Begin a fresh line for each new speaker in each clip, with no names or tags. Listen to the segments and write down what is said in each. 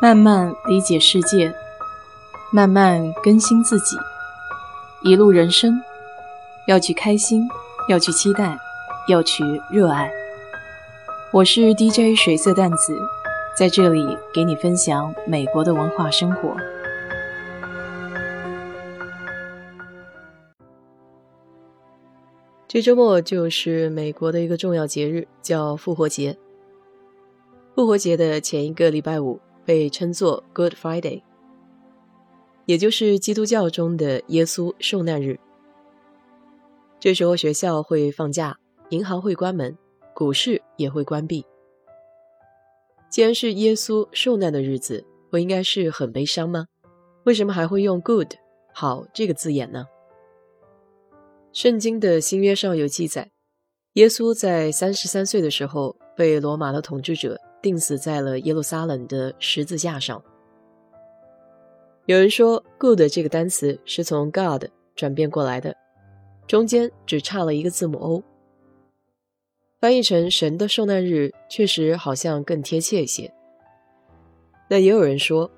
慢慢理解世界，慢慢更新自己。一路人生，要去开心，要去期待，要去热爱。我是 DJ 水色淡子，在这里给你分享美国的文化生活。
这周末就是美国的一个重要节日，叫复活节。复活节的前一个礼拜五。被称作 Good Friday，也就是基督教中的耶稣受难日。这时候学校会放假，银行会关门，股市也会关闭。既然是耶稣受难的日子，不应该是很悲伤吗？为什么还会用 “good” 好这个字眼呢？圣经的新约上有记载，耶稣在三十三岁的时候被罗马的统治者。钉死在了耶路撒冷的十字架上。有人说，“good” 这个单词是从 “God” 转变过来的，中间只差了一个字母 “o”。翻译成“神的受难日”确实好像更贴切一些。那也有人说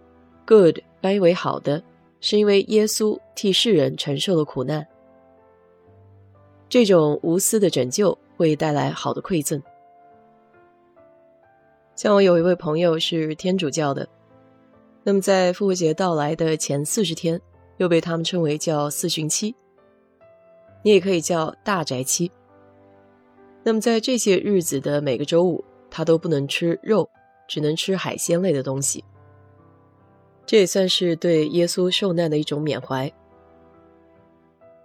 ，“good” 翻译为“好的”，是因为耶稣替世人承受了苦难，这种无私的拯救会带来好的馈赠。像我有一位朋友是天主教的，那么在复活节到来的前四十天，又被他们称为叫四旬期，你也可以叫大宅期。那么在这些日子的每个周五，他都不能吃肉，只能吃海鲜类的东西。这也算是对耶稣受难的一种缅怀。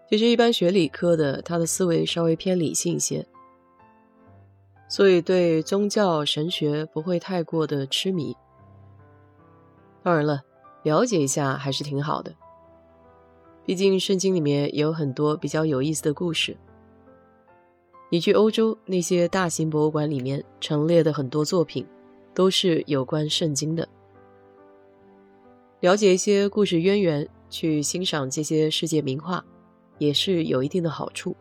其实一般学理科的，他的思维稍微偏理性一些。所以对宗教神学不会太过的痴迷。当然了，了解一下还是挺好的。毕竟圣经里面也有很多比较有意思的故事。你去欧洲那些大型博物馆里面陈列的很多作品，都是有关圣经的。了解一些故事渊源，去欣赏这些世界名画，也是有一定的好处。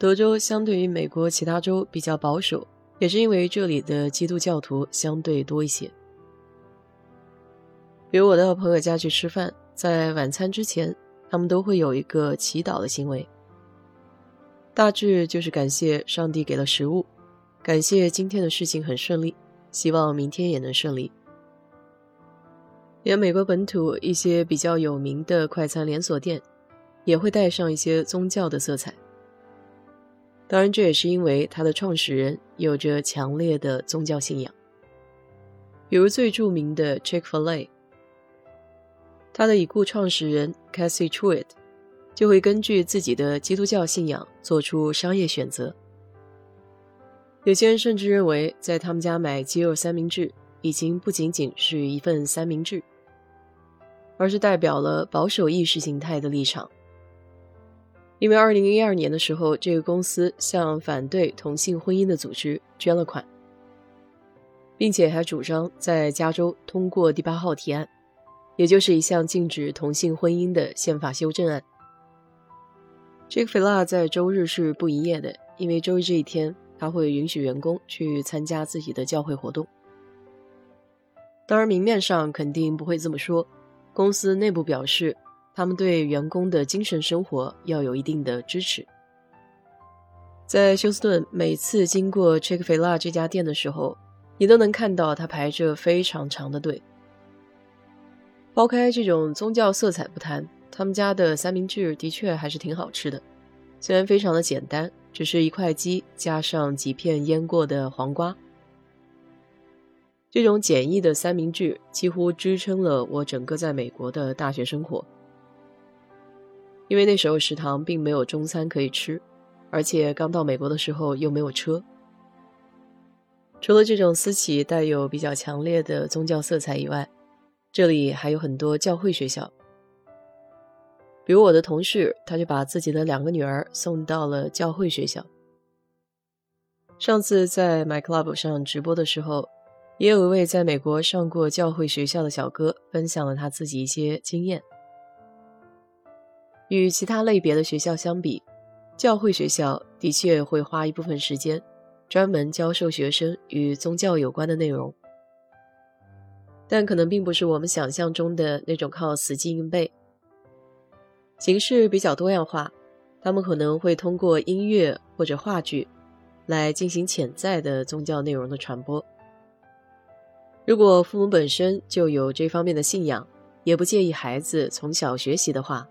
德州相对于美国其他州比较保守，也是因为这里的基督教徒相对多一些。比如我到朋友家去吃饭，在晚餐之前，他们都会有一个祈祷的行为，大致就是感谢上帝给了食物，感谢今天的事情很顺利，希望明天也能顺利。连美国本土一些比较有名的快餐连锁店，也会带上一些宗教的色彩。当然，这也是因为它的创始人有着强烈的宗教信仰。比如最著名的 Chick-fil-A，它的已故创始人 Cassie Truitt 就会根据自己的基督教信仰做出商业选择。有些人甚至认为，在他们家买鸡肉三明治已经不仅仅是一份三明治，而是代表了保守意识形态的立场。因为二零一二年的时候，这个公司向反对同性婚姻的组织捐了款，并且还主张在加州通过第八号提案，也就是一项禁止同性婚姻的宪法修正案。这个 f i l a 在周日是不营业的，因为周日这一天他会允许员工去参加自己的教会活动。当然，明面上肯定不会这么说，公司内部表示。他们对员工的精神生活要有一定的支持。在休斯顿，每次经过 Chick-fil-A 这家店的时候，你都能看到它排着非常长的队。抛开这种宗教色彩不谈，他们家的三明治的确还是挺好吃的，虽然非常的简单，只是一块鸡加上几片腌过的黄瓜。这种简易的三明治几乎支撑了我整个在美国的大学生活。因为那时候食堂并没有中餐可以吃，而且刚到美国的时候又没有车。除了这种私企带有比较强烈的宗教色彩以外，这里还有很多教会学校。比如我的同事，他就把自己的两个女儿送到了教会学校。上次在 My Club 上直播的时候，也有一位在美国上过教会学校的小哥分享了他自己一些经验。与其他类别的学校相比，教会学校的确会花一部分时间专门教授学生与宗教有关的内容。但可能并不是我们想象中的那种靠死记硬背。形式比较多样化，他们可能会通过音乐或者话剧来进行潜在的宗教内容的传播。如果父母本身就有这方面的信仰，也不介意孩子从小学习的话，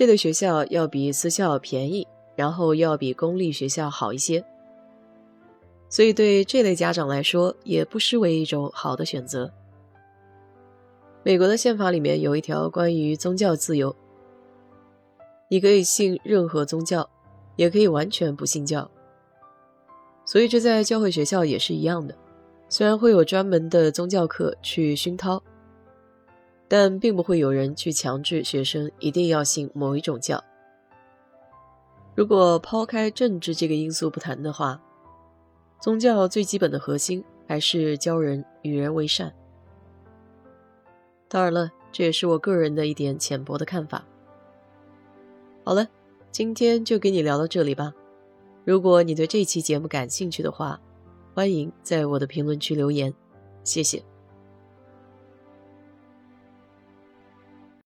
这类学校要比私校便宜，然后要比公立学校好一些。所以，对这类家长来说，也不失为一种好的选择。美国的宪法里面有一条关于宗教自由，你可以信任何宗教，也可以完全不信教。所以，这在教会学校也是一样的。虽然会有专门的宗教课去熏陶，但并不会有人去强制学生一定要信某一种教。如果抛开政治这个因素不谈的话，宗教最基本的核心还是教人与人为善。当然了，这也是我个人的一点浅薄的看法。好了，今天就跟你聊到这里吧。如果你对这期节目感兴趣的话，欢迎在我的评论区留言，谢谢。